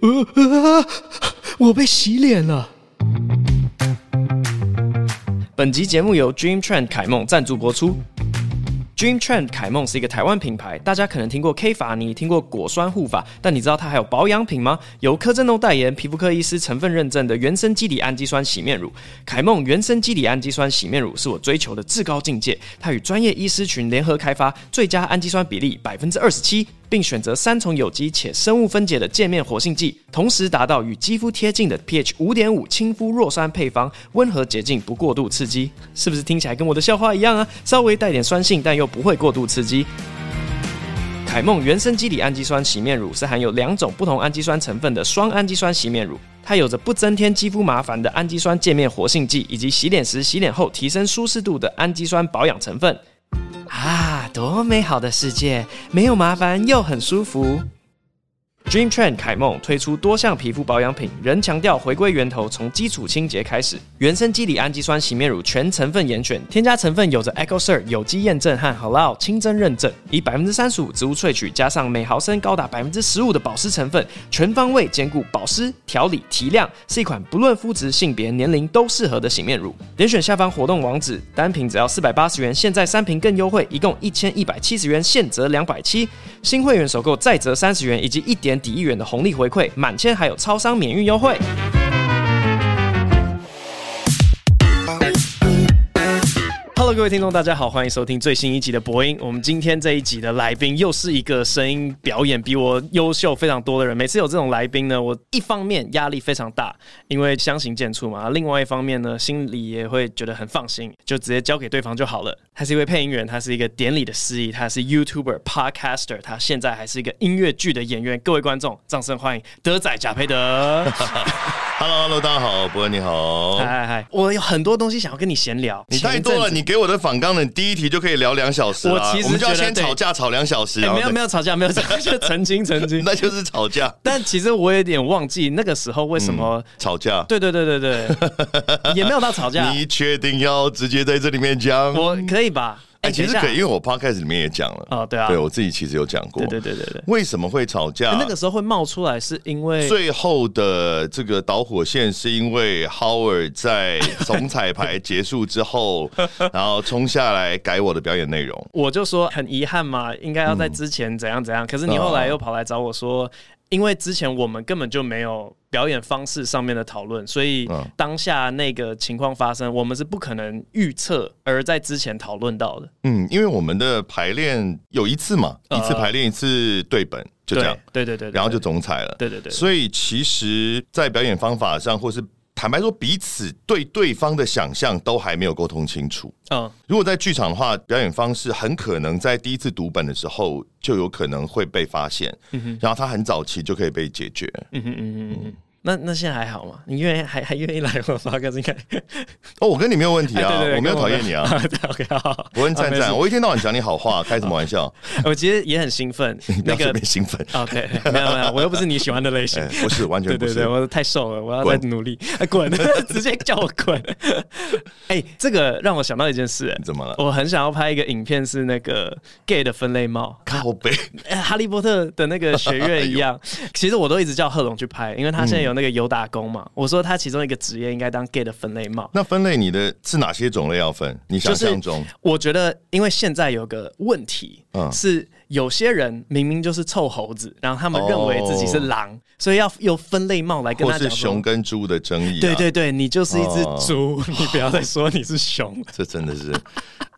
呃，我被洗脸了。本集节目由 Dream Trend 凯梦赞助播出。Dream Trend 凯梦是一个台湾品牌，大家可能听过 K 法尼，听过果酸护发，但你知道它还有保养品吗？由柯震东代言，皮肤科医师成分认证的原生肌底氨基酸洗面乳。凯梦原生肌底氨基酸洗面乳是我追求的至高境界，它与专业医师群联合开发，最佳氨基酸比例百分之二十七。并选择三重有机且生物分解的界面活性剂，同时达到与肌肤贴近的 pH 五点五亲肤弱酸配方，温和洁净，不过度刺激，是不是听起来跟我的笑话一样啊？稍微带点酸性，但又不会过度刺激。凯梦原生肌底氨基酸洗面乳是含有两种不同氨基酸成分的双氨基酸洗面乳，它有着不增添肌肤麻烦的氨基酸界面活性剂，以及洗脸时、洗脸后提升舒适度的氨基酸保养成分。啊，多美好的世界！没有麻烦又很舒服。Dream Trend 凯梦推出多项皮肤保养品，仍强调回归源头，从基础清洁开始。原生肌理氨基酸洗面乳全成分严选，添加成分有着 EcoCert 有机验证和 Halal 清真认证，以百分之三十五植物萃取加上每毫升高达百分之十五的保湿成分，全方位兼顾保湿、调理、提亮，是一款不论肤质、性别、年龄都适合的洗面乳。点选下方活动网址，单瓶只要四百八十元，现在三瓶更优惠，一共一千一百七十元，现折两百七。新会员首购再折三十元，以及一点抵一元的红利回馈，满千还有超商免运优惠。Hello，各位听众，大家好，欢迎收听最新一集的播音。我们今天这一集的来宾又是一个声音表演比我优秀非常多的人。每次有这种来宾呢，我一方面压力非常大，因为相形见绌嘛；另外一方面呢，心里也会觉得很放心，就直接交给对方就好了。他是一位配音员，他是一个典礼的司仪，他是 YouTuber、Podcaster，他现在还是一个音乐剧的演员。各位观众，掌声欢迎德仔贾培德。Hello，Hello，大家好，博恩你好，嗨嗨嗨，我有很多东西想要跟你闲聊。你太多了，你给我的访纲呢第一题就可以聊两小时。我其实我们就要先吵架吵两小时。没有没有吵架，没有吵架，就澄清澄清，那就是吵架。但其实我有点忘记那个时候为什么吵架。对对对对对，也没有到吵架。你确定要直接在这里面讲？我可以吧？哎、欸，其实可以，因为我 podcast 里面也讲了。哦，对啊，对我自己其实有讲过。对对对对对。为什么会吵架？那个时候会冒出来，是因为最后的这个导火线，是因为 Howard 在总彩排结束之后，然后冲下来改我的表演内容。我就说很遗憾嘛，应该要在之前怎样怎样。可是你后来又跑来找我说，因为之前我们根本就没有。表演方式上面的讨论，所以当下那个情况发生，我们是不可能预测而在之前讨论到的。嗯，因为我们的排练有一次嘛，一次排练一次对本，就这样。对对对，然后就总裁了。对对对。所以其实，在表演方法上，或是坦白说，彼此对对方的想象都还没有沟通清楚。嗯，如果在剧场的话，表演方式很可能在第一次读本的时候就有可能会被发现，然后他很早期就可以被解决。嗯哼嗯哼嗯。那那现在还好吗？你愿意还还愿意来我发个应该？哦，我跟你没有问题啊，对对对，我没有讨厌你啊。OK，好，我很赞赞，我一天到晚讲你好话，开什么玩笑？我其实也很兴奋，那个兴奋。OK，没有没有，我又不是你喜欢的类型，不是完全不是。对对对，我太瘦了，我要再努力。滚，直接叫我滚。哎，这个让我想到一件事，怎么了？我很想要拍一个影片，是那个 gay 的分类帽，靠背，哈利波特的那个学院一样。其实我都一直叫贺龙去拍，因为他现在有。那个油打工嘛？我说他其中一个职业应该当 gay 的分类帽。那分类你的是哪些种类要分？你想象中？我觉得，因为现在有个问题，嗯，是有些人明明就是臭猴子，然后他们认为自己是狼，哦、所以要用分类帽来跟他讲。是熊跟猪的争议、啊。对对对，你就是一只猪，哦、你不要再说你是熊。这真的是。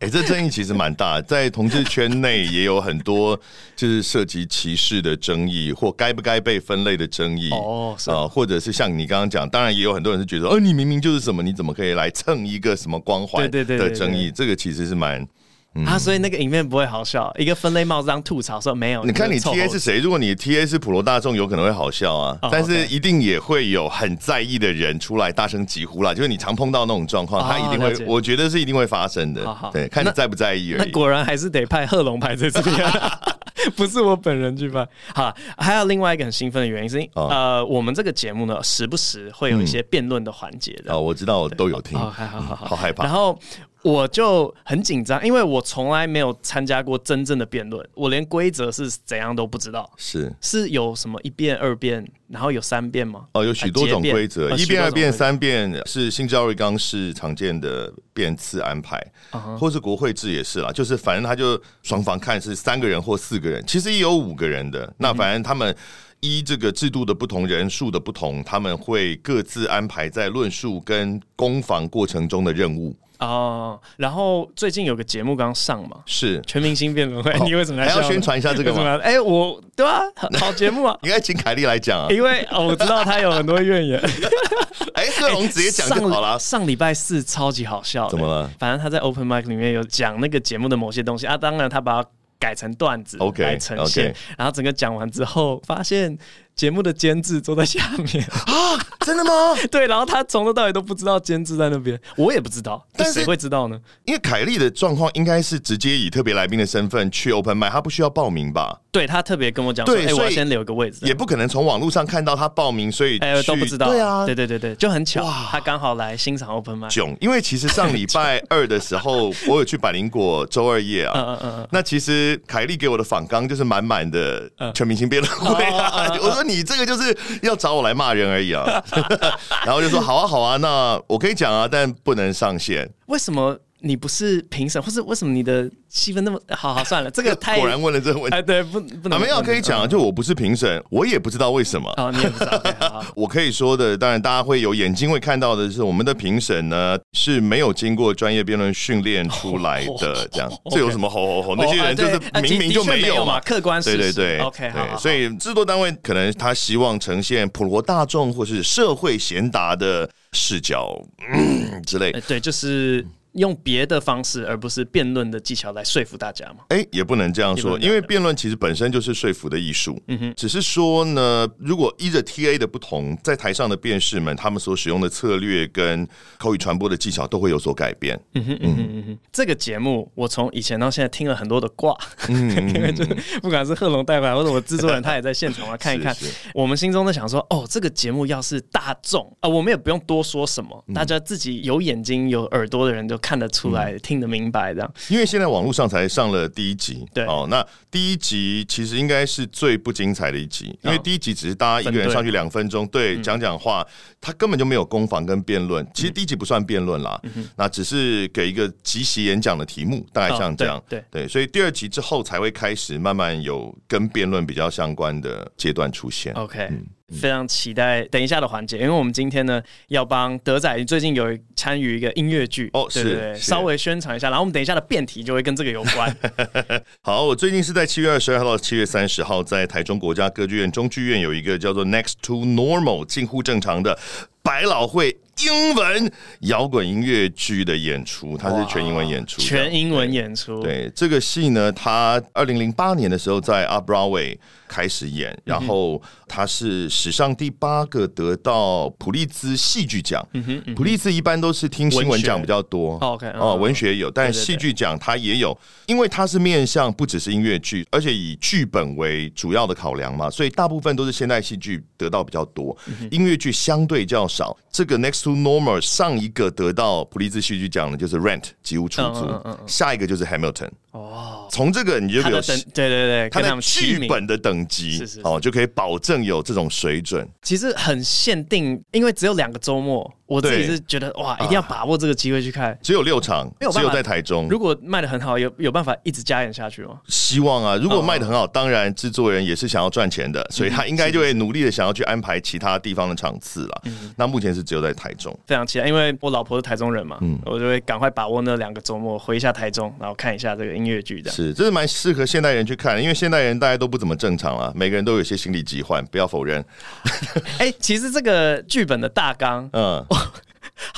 哎、欸，这争议其实蛮大，在同志圈内也有很多就是涉及歧视的争议，或该不该被分类的争议哦，啊、呃，或者是像你刚刚讲，当然也有很多人是觉得，哦，你明明就是什么，你怎么可以来蹭一个什么光环对对的争议？这个其实是蛮。嗯、啊，所以那个影片不会好笑，一个分类帽子当吐槽说没有。你看你 T A 是谁？如果你 T A 是普罗大众，有可能会好笑啊，哦、但是一定也会有很在意的人出来大声疾呼啦。就是你常碰到那种状况，哦、他一定会，我觉得是一定会发生的。对，看你在不在意而已。那，那果然还是得派贺龙派在这边，不是我本人去拍。好，还有另外一个很兴奋的原因是，哦、呃，我们这个节目呢，时不时会有一些辩论的环节的。哦，我知道，我都有听。哦，还好好好，好害怕。然后。我就很紧张，因为我从来没有参加过真正的辩论，我连规则是怎样都不知道。是是有什么一辩、二辩，然后有三辩吗？哦，有许多种规则，一辩、二辩、三辩是新教育纲是常见的辩次安排，uh huh. 或是国会制也是啦，就是反正他就双方看是三个人或四个人，其实也有五个人的。那反正他们依这个制度的不同、人数的不同，他们会各自安排在论述跟攻防过程中的任务。哦，然后最近有个节目刚上嘛，是全明星辩论会，哦、你为什么还要宣传一下这个吗？哎，我对啊，好节目啊，应该请凯莉来讲啊，因为、哦、我知道他有很多怨言。哎，贺龙直接讲就好了。上礼拜四超级好笑，怎么了？反正他在 Open Mic 里面有讲那个节目的某些东西啊，当然他把它改成段子来呈现，okay, okay. 然后整个讲完之后发现。节目的监制坐在下面 啊？真的吗？对，然后他从头到尾都不知道监制在那边，我也不知道，但谁会知道呢？因为凯莉的状况应该是直接以特别来宾的身份去 Open Mic，他不需要报名吧？对，他特别跟我讲，对，欸、我要先留个位置，也不可能从网络上看到他报名，所以哎、欸、都不知道。对啊，对对对对，就很巧，哇他刚好来欣赏 Open Mic。囧，因为其实上礼拜二的时候，我有去百灵果周二夜啊，嗯嗯嗯，那其实凯莉给我的访纲就是满满的全明星辩论会啊，我说你这个就是。要找我来骂人而已啊，然后就说好啊好啊，那我可以讲啊，但不能上线。为什么你不是评审，或是为什么你的？气氛那么好，好算了，这个太果然问了这个问题。哎，对，不不能。没有可以讲啊，就我不是评审，我也不知道为什么。哦，你也不知道。我可以说的，当然大家会有眼睛会看到的是，我们的评审呢是没有经过专业辩论训练出来的，这样。这有什么吼吼吼？那些人就是明明就没有嘛，客观事实。对对对，OK，好。所以制作单位可能他希望呈现普罗大众或是社会贤达的视角嗯之类。对，就是。用别的方式，而不是辩论的技巧来说服大家嘛？哎、欸，也不能这样说，因为辩论其实本身就是说服的艺术。嗯哼，只是说呢，如果依着 TA 的不同，在台上的辩士们，他们所使用的策略跟口语传播的技巧都会有所改变。嗯哼嗯哼嗯哼，这个节目我从以前到现在听了很多的挂，嗯、因为就是不管是贺珑带回来，或者我制作人他也在现场啊看一看，是是我们心中在想说，哦，这个节目要是大众啊、呃，我们也不用多说什么，大家自己有眼睛有耳朵的人就。看得出来，嗯、听得明白，这样。因为现在网络上才上了第一集，对哦。那第一集其实应该是最不精彩的一集，因为第一集只是大家一个人上去两分钟，对，讲讲话，他根本就没有攻防跟辩论。其实第一集不算辩论啦，嗯、那只是给一个即席演讲的题目，大概像这样。对，对，所以第二集之后才会开始慢慢有跟辩论比较相关的阶段出现。OK。嗯非常期待等一下的环节，因为我们今天呢要帮德仔最近有参与一个音乐剧哦，对对对，稍微宣传一下，然后我们等一下的辩题就会跟这个有关。好，我最近是在七月二十二号到七月三十号，在台中国家歌剧院中剧院有一个叫做 Next to Normal 近乎正常的百老汇英文摇滚音乐剧的演出，它是全英文演出，全英文演出。对，对这个戏呢，它二零零八年的时候在 Up Broadway 开始演，然后它是史上第八个得到普利兹戏剧奖。嗯哼，嗯哼，普利兹一般都是听新闻奖比较多。OK，哦，文学有，但戏剧奖它也有，因为它是面向不只是音乐剧，而且以剧本为主要的考量嘛，所以大部分都是现代戏剧得到比较多，音乐剧相对较少。这个 Next to Normal 上一个得到普利兹戏剧奖的就是 Rent 吉屋出租，下一个就是 Hamilton。哦，从这个你就有对对对，他的剧本的等级哦，就可以保证有这种水准。其实很限定，因为只有两个周末。我自己是觉得哇，一定要把握这个机会去看。只有六场，只有在台中。如果卖的很好，有有办法一直加演下去吗？希望啊！如果卖的很好，当然制作人也是想要赚钱的，所以他应该就会努力的想要去安排其他地方的场次了。那目前是只有在台中，非常期待，因为我老婆是台中人嘛，嗯，我就会赶快把握那两个周末回一下台中，然后看一下这个音乐剧的。是，这是蛮适合现代人去看，因为现代人大家都不怎么正常了，每个人都有些心理疾患，不要否认。哎，其实这个剧本的大纲，嗯。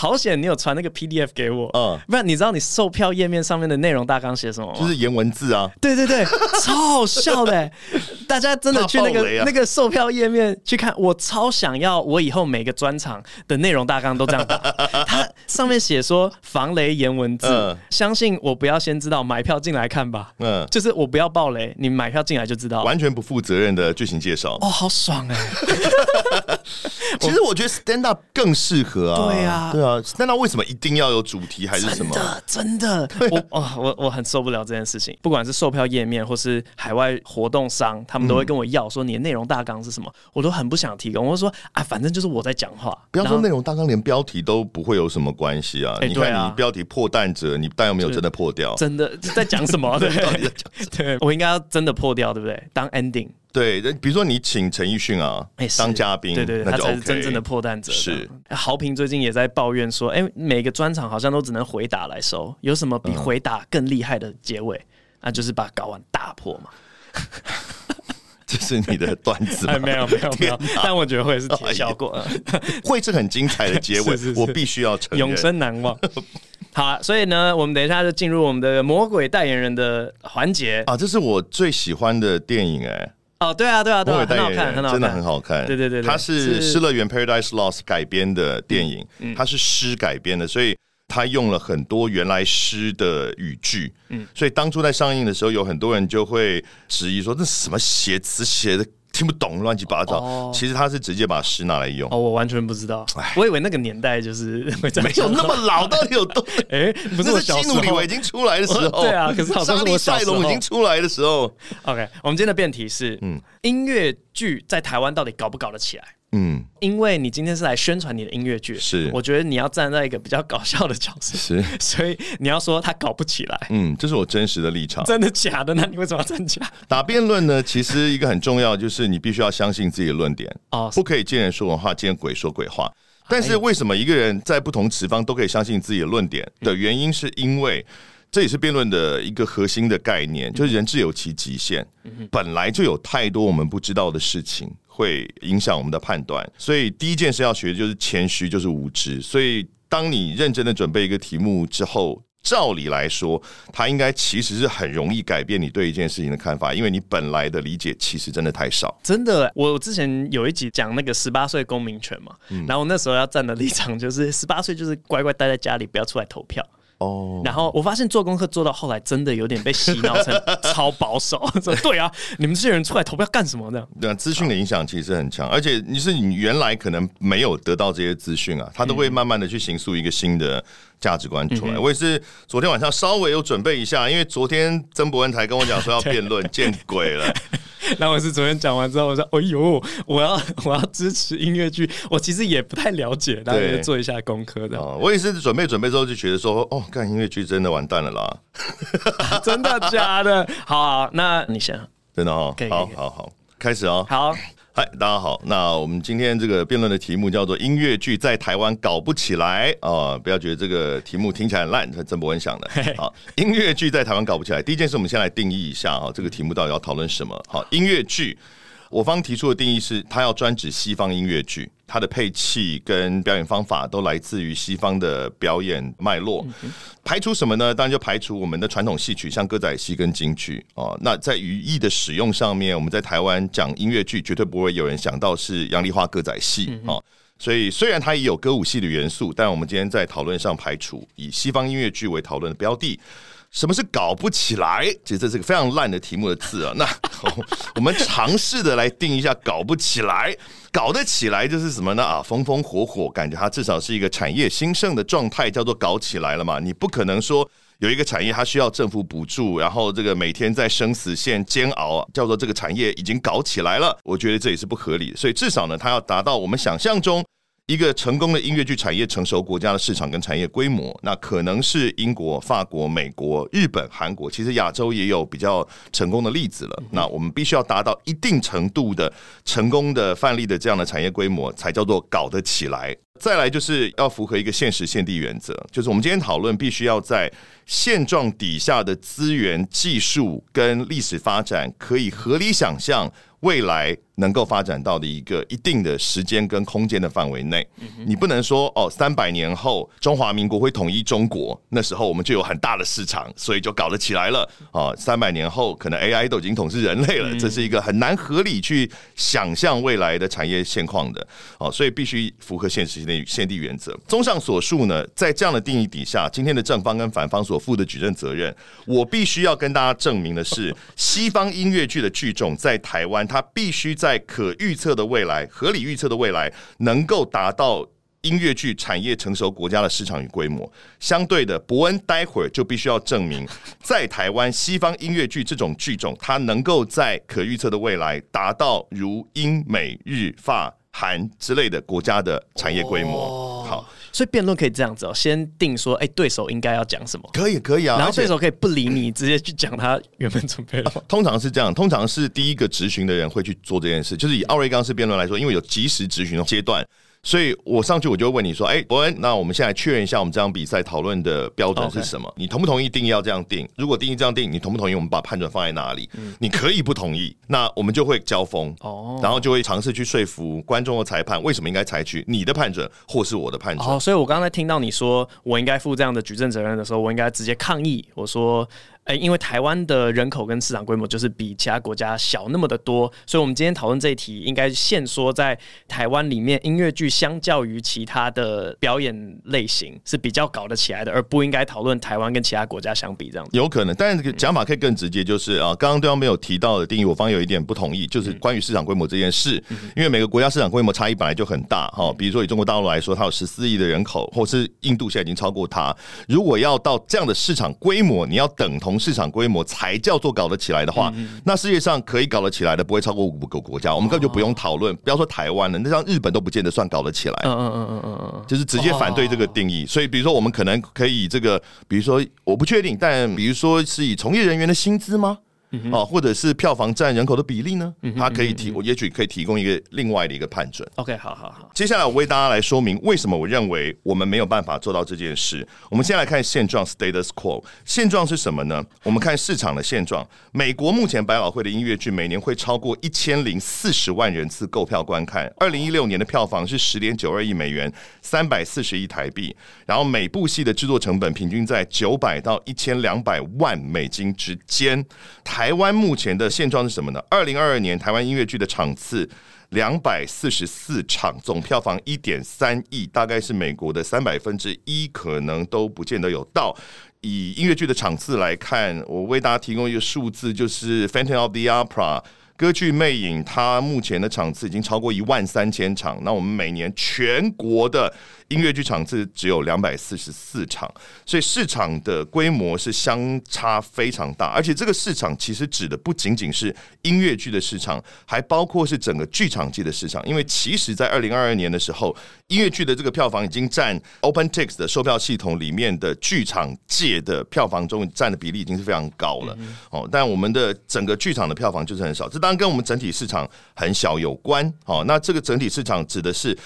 好险，你有传那个 PDF 给我，嗯，不然你知道你售票页面上面的内容大纲写什么吗？就是颜文字啊，对对对，超好笑的，大家真的去那个、啊、那个售票页面去看，我超想要，我以后每个专场的内容大纲都这样打，它上面写说防雷颜文字，嗯、相信我不要先知道，买票进来看吧，嗯，就是我不要爆雷，你买票进来就知道，完全不负责任的剧情介绍，哦，好爽哎，其实我我觉得 stand up 更适合啊。对啊，对啊，stand up 为什么一定要有主题还是什么？真的，真的，我哦，我我很受不了这件事情。不管是售票页面或是海外活动商，他们都会跟我要说你的内容大纲是什么，我都很不想提供。我说啊，反正就是我在讲话，不要说内容大纲，连标题都不会有什么关系啊。你看你标题破蛋者，你但又没有真的破掉，真的在讲什么？对，对，我应该要真的破掉，对不对？当 ending。对，比如说你请陈奕迅啊当嘉宾，对对，他才是真正的破蛋者。是豪平最近也在抱怨说，哎，每个专场好像都只能回答来收，有什么比回答更厉害的结尾？那就是把睾丸打破嘛。这是你的段子吗？没有没有没有，但我觉得会是铁效果，会是很精彩的结尾，我必须要承认，永生难忘。好，所以呢，我们等一下就进入我们的魔鬼代言人的环节啊，这是我最喜欢的电影哎。哦，对啊，对啊，对啊，很好看，很好看，真的很好看。对对对，它是《失乐园 Paradise Lost》改编的电影，它是诗改编的，所以它用了很多原来诗的语句。嗯，所以当初在上映的时候，有很多人就会质疑说：“这什么写词写的？”听不懂，乱七八糟。哦、其实他是直接把诗拿来用。哦，我完全不知道。我以为那个年代就是没有那么老，到底有多？哎，不是基努里维已经出来的时候。对啊，可是好像是我小时候沙莉赛龙已经出来的时候。OK，我们今天的辩题是：嗯，音乐剧在台湾到底搞不搞得起来？嗯，因为你今天是来宣传你的音乐剧，是我觉得你要站在一个比较搞笑的角色，是，所以你要说他搞不起来，嗯，这是我真实的立场。真的假的？那你为什么要站假？打辩论呢？其实一个很重要就是你必须要相信自己的论点哦，不可以见人说人话，见鬼说鬼话。但是为什么一个人在不同持方都可以相信自己的论点的原因，是因为这也是辩论的一个核心的概念，就是人自有其极限，本来就有太多我们不知道的事情。会影响我们的判断，所以第一件事要学的就是谦虚，就是无知。所以当你认真的准备一个题目之后，照理来说，它应该其实是很容易改变你对一件事情的看法，因为你本来的理解其实真的太少。真的，我之前有一集讲那个十八岁公民权嘛，嗯、然后那时候要站的立场就是十八岁就是乖乖待在家里，不要出来投票。哦，然后我发现做功课做到后来，真的有点被洗脑成超保守。说对啊，你们这些人出来投票干什么呢？对啊，资讯的影响其实很强，而且你是你原来可能没有得到这些资讯啊，他都会慢慢的去形塑一个新的价值观出来。我也是昨天晚上稍微有准备一下，因为昨天曾博恩才跟我讲说要辩论，见鬼了。然后我是昨天讲完之后，我说：“哎呦，我要 我要支持音乐剧。”我其实也不太了解，大家做一下功课的。我也是准备准备之后就觉得说：“哦，干音乐剧真的完蛋了啦！” 真的假的？好，好，那你先。真的哦，好好好，开始哦。好。嗨，大家好。那我们今天这个辩论的题目叫做“音乐剧在台湾搞不起来”啊、呃，不要觉得这个题目听起来很烂，是曾博文想的。好，音乐剧在台湾搞不起来。第一件事，我们先来定义一下啊，这个题目到底要讨论什么？好，音乐剧。我方提出的定义是，它要专指西方音乐剧，它的配器跟表演方法都来自于西方的表演脉络。排除什么呢？当然就排除我们的传统戏曲，像歌仔戏跟京剧哦。那在语义的使用上面，我们在台湾讲音乐剧，绝对不会有人想到是杨丽花歌仔戏哦。所以虽然它也有歌舞戏的元素，但我们今天在讨论上排除以西方音乐剧为讨论的标的。什么是搞不起来？其实这是个非常烂的题目的字啊。那我 们尝试的来定一下，搞不起来，搞得起来就是什么呢？啊，风风火火，感觉它至少是一个产业兴盛的状态，叫做搞起来了嘛。你不可能说有一个产业它需要政府补助，然后这个每天在生死线煎熬，叫做这个产业已经搞起来了。我觉得这也是不合理的。所以至少呢，它要达到我们想象中。一个成功的音乐剧产业成熟国家的市场跟产业规模，那可能是英国、法国、美国、日本、韩国，其实亚洲也有比较成功的例子了。那我们必须要达到一定程度的成功的范例的这样的产业规模，才叫做搞得起来。再来就是要符合一个现实限地原则，就是我们今天讨论必须要在现状底下的资源、技术跟历史发展可以合理想象未来。能够发展到的一个一定的时间跟空间的范围内，你不能说哦，三百年后中华民国会统一中国，那时候我们就有很大的市场，所以就搞得起来了啊。三百年后可能 AI 都已经统治人类了，这是一个很难合理去想象未来的产业现况的哦，所以必须符合现实现地现地原则。综上所述呢，在这样的定义底下，今天的正方跟反方所负的举证责任，我必须要跟大家证明的是，西方音乐剧的剧种在台湾，它必须在在可预测的未来、合理预测的未来，能够达到音乐剧产业成熟国家的市场与规模。相对的，伯恩待会儿就必须要证明，在台湾西方音乐剧这种剧种，它能够在可预测的未来达到如英美日法韩之类的国家的产业规模。好。所以辩论可以这样子哦，先定说，哎，对手应该要讲什么？可以，可以啊。然后对手可以不理你，直接去讲他原本准备的。通常是这样，通常是第一个执行的人会去做这件事。就是以奥瑞冈式辩论来说，因为有及时执行的阶段。所以我上去我就问你说，哎、欸，博恩，那我们现在确认一下我们这场比赛讨论的标准是什么.你同不同意定义要这样定？如果定义这样定，你同不同意我们把判准放在哪里？嗯、你可以不同意，那我们就会交锋，哦，然后就会尝试去说服观众和裁判为什么应该采取你的判准或是我的判准。哦，所以我刚才听到你说我应该负这样的举证责任的时候，我应该直接抗议，我说。哎，因为台湾的人口跟市场规模就是比其他国家小那么的多，所以我们今天讨论这一题，应该限说在台湾里面，音乐剧相较于其他的表演类型是比较搞得起来的，而不应该讨论台湾跟其他国家相比这样子。有可能，但是讲法可以更直接，就是啊，刚刚对方没有提到的定义，我方有一点不同意，就是关于市场规模这件事，因为每个国家市场规模差异本来就很大哈。比如说以中国大陆来说，它有十四亿的人口，或是印度现在已经超过它，如果要到这样的市场规模，你要等同市场规模才叫做搞得起来的话，嗯嗯，那世界上可以搞得起来的不会超过五个国家，我们根本就不用讨论。不要说台湾了，那像日本都不见得算搞得起来。嗯嗯嗯嗯嗯，就是直接反对这个定义。所以，比如说我们可能可以这个，比如说我不确定，但比如说是以从业人员的薪资吗？哦，或者是票房占人口的比例呢？它可以提，我也许可以提供一个另外的一个判准。OK，好好好。接下来我为大家来说明为什么我认为我们没有办法做到这件事。我们先来看现状 （status quo）。现状是什么呢？我们看市场的现状。美国目前百老汇的音乐剧每年会超过一千零四十万人次购票观看。二零一六年的票房是十点九二亿美元，三百四十亿台币。然后每部戏的制作成本平均在九百到一千两百万美金之间。台台湾目前的现状是什么呢？二零二二年台湾音乐剧的场次两百四十四场，总票房一点三亿，大概是美国的三百分之一，可能都不见得有到。以音乐剧的场次来看，我为大家提供一个数字，就是《Phantom of the Opera》歌剧《魅影》，它目前的场次已经超过一万三千场。那我们每年全国的音乐剧场次只有两百四十四场，所以市场的规模是相差非常大，而且这个市场其实指的不仅仅是音乐剧的市场，还包括是整个剧场界的市场。因为其实，在二零二二年的时候，音乐剧的这个票房已经占 OpenTix 的售票系统里面的剧场界的票房中占的比例已经是非常高了。哦，但我们的整个剧场的票房就是很少，这当然跟我们整体市场很小有关。哦，那这个整体市场指的是。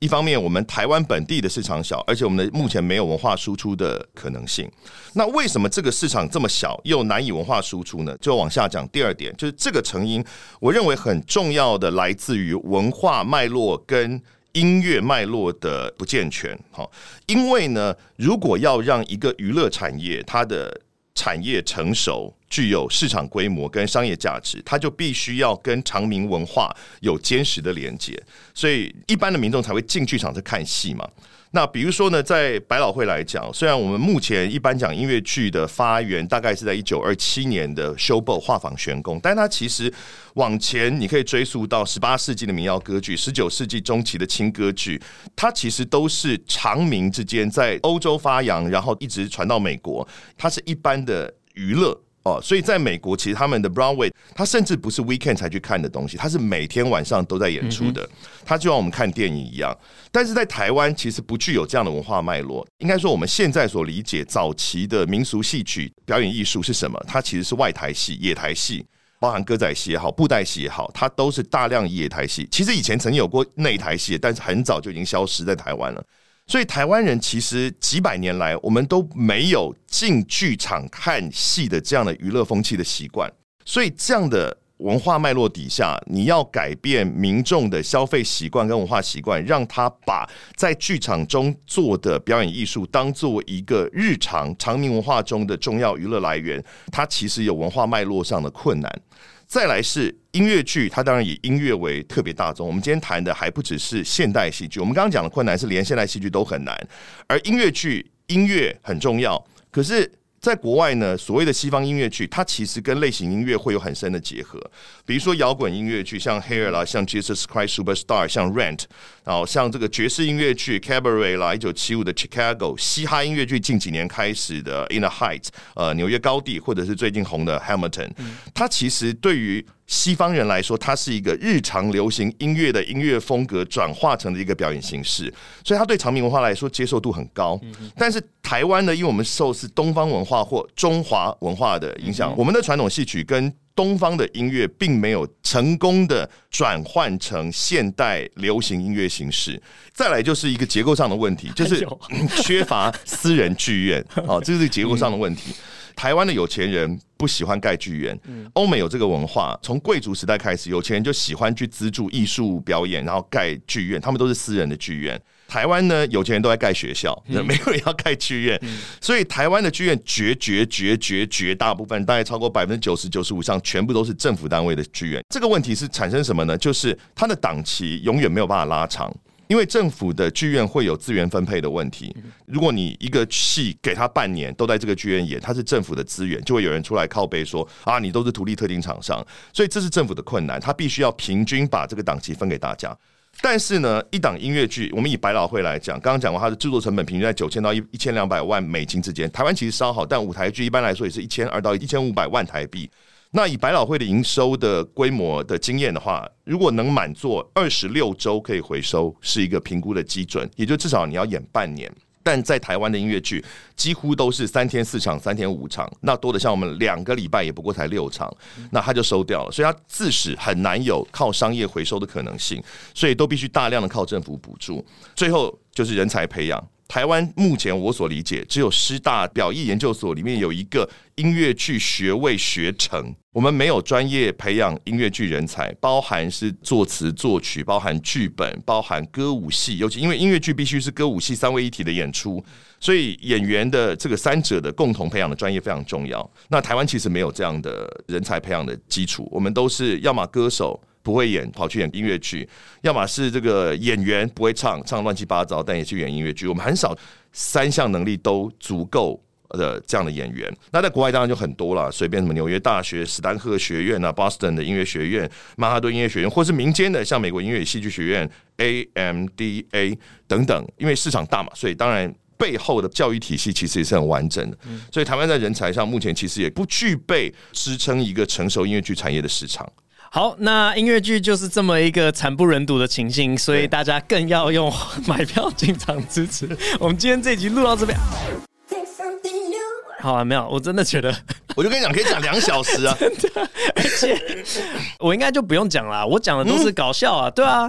一方面，我们台湾本地的市场小，而且我们的目前没有文化输出的可能性。那为什么这个市场这么小，又难以文化输出呢？就往下讲。第二点，就是这个成因，我认为很重要的来自于文化脉络跟音乐脉络的不健全。哈，因为呢，如果要让一个娱乐产业它的产业成熟，具有市场规模跟商业价值，它就必须要跟长明文化有坚实的连接，所以一般的民众才会进剧场去看戏嘛。那比如说呢，在百老汇来讲，虽然我们目前一般讲音乐剧的发源大概是在一九二七年的休伯画舫玄宫，但它其实往前你可以追溯到十八世纪的民谣歌剧，十九世纪中期的轻歌剧，它其实都是常民之间在欧洲发扬，然后一直传到美国，它是一般的娱乐。哦，所以在美国，其实他们的 Broadway，它甚至不是 weekend 才去看的东西，它是每天晚上都在演出的，它就像我们看电影一样。但是在台湾，其实不具有这样的文化脉络。应该说，我们现在所理解早期的民俗戏曲表演艺术是什么？它其实是外台戏、野台戏，包含歌仔戏也好、布袋戏也好，它都是大量野台戏。其实以前曾经有过内台戏，但是很早就已经消失在台湾了。所以台湾人其实几百年来，我们都没有进剧场看戏的这样的娱乐风气的习惯。所以这样的文化脉络底下，你要改变民众的消费习惯跟文化习惯，让他把在剧场中做的表演艺术当做一个日常长明文化中的重要娱乐来源，它其实有文化脉络上的困难。再来是音乐剧，它当然以音乐为特别大众。我们今天谈的还不只是现代戏剧，我们刚刚讲的困难是连现代戏剧都很难，而音乐剧音乐很重要，可是在国外呢，所谓的西方音乐剧，它其实跟类型音乐会有很深的结合。比如说摇滚音乐剧，像 Hair 啦，像 Jesus Christ Superstar，像 Rent，然后像这个爵士音乐剧 Cabaret 啦，一九七五的 Chicago，嘻哈音乐剧近几年开始的 In the Heights，呃，纽约高地，或者是最近红的 Hamilton，它其实对于西方人来说，它是一个日常流行音乐的音乐风格转化成的一个表演形式，所以它对长明文化来说接受度很高。但是台湾呢，因为我们受是东方文化或中华文化的影响，我们的传统戏曲跟东方的音乐并没有成功的转换成现代流行音乐形式。再来就是一个结构上的问题，就是 缺乏私人剧院。好，这是结构上的问题。台湾的有钱人不喜欢盖剧院，欧美有这个文化，从贵族时代开始，有钱人就喜欢去资助艺术表演，然后盖剧院，他们都是私人的剧院。台湾呢，有钱人都在盖学校，没有人要盖剧院，所以台湾的剧院绝绝绝绝绝大部分，大概超过百分之九十九十五以上，全部都是政府单位的剧院。这个问题是产生什么呢？就是它的档期永远没有办法拉长。因为政府的剧院会有资源分配的问题，如果你一个戏给他半年都在这个剧院演，它是政府的资源，就会有人出来靠背说啊，你都是独立特定厂商，所以这是政府的困难，他必须要平均把这个档期分给大家。但是呢，一档音乐剧，我们以百老汇来讲，刚刚讲过它的制作成本平均在九千到一一千两百万美金之间，台湾其实稍好，但舞台剧一般来说也是一千二到一千五百万台币。那以百老汇的营收的规模的经验的话，如果能满座二十六周可以回收，是一个评估的基准，也就至少你要演半年。但在台湾的音乐剧几乎都是三天四场、三天五场，那多的像我们两个礼拜也不过才六场，那他就收掉了，所以他自始很难有靠商业回收的可能性，所以都必须大量的靠政府补助，最后就是人才培养。台湾目前我所理解，只有师大表艺研究所里面有一个音乐剧学位学程，我们没有专业培养音乐剧人才，包含是作词作曲，包含剧本，包含歌舞戏，尤其因为音乐剧必须是歌舞戏三位一体的演出，所以演员的这个三者的共同培养的专业非常重要。那台湾其实没有这样的人才培养的基础，我们都是要么歌手。不会演，跑去演音乐剧；要么是这个演员不会唱，唱乱七八糟，但也去演音乐剧。我们很少三项能力都足够的这样的演员。那在国外当然就很多了，随便什么纽约大学、史丹克学院啊、Boston 的音乐学院、曼哈顿音乐学院，或是民间的像美国音乐与戏剧学院 AMDA 等等。因为市场大嘛，所以当然背后的教育体系其实也是很完整的。所以台湾在人才上目前其实也不具备支撑一个成熟音乐剧产业的市场。好，那音乐剧就是这么一个惨不忍睹的情形，所以大家更要用买票进场支持。我们今天这集录到这边，好啊，没有，我真的觉得，我就跟你讲，可以讲两小时啊，真的，而且我应该就不用讲了，我讲的都是搞笑啊，对啊。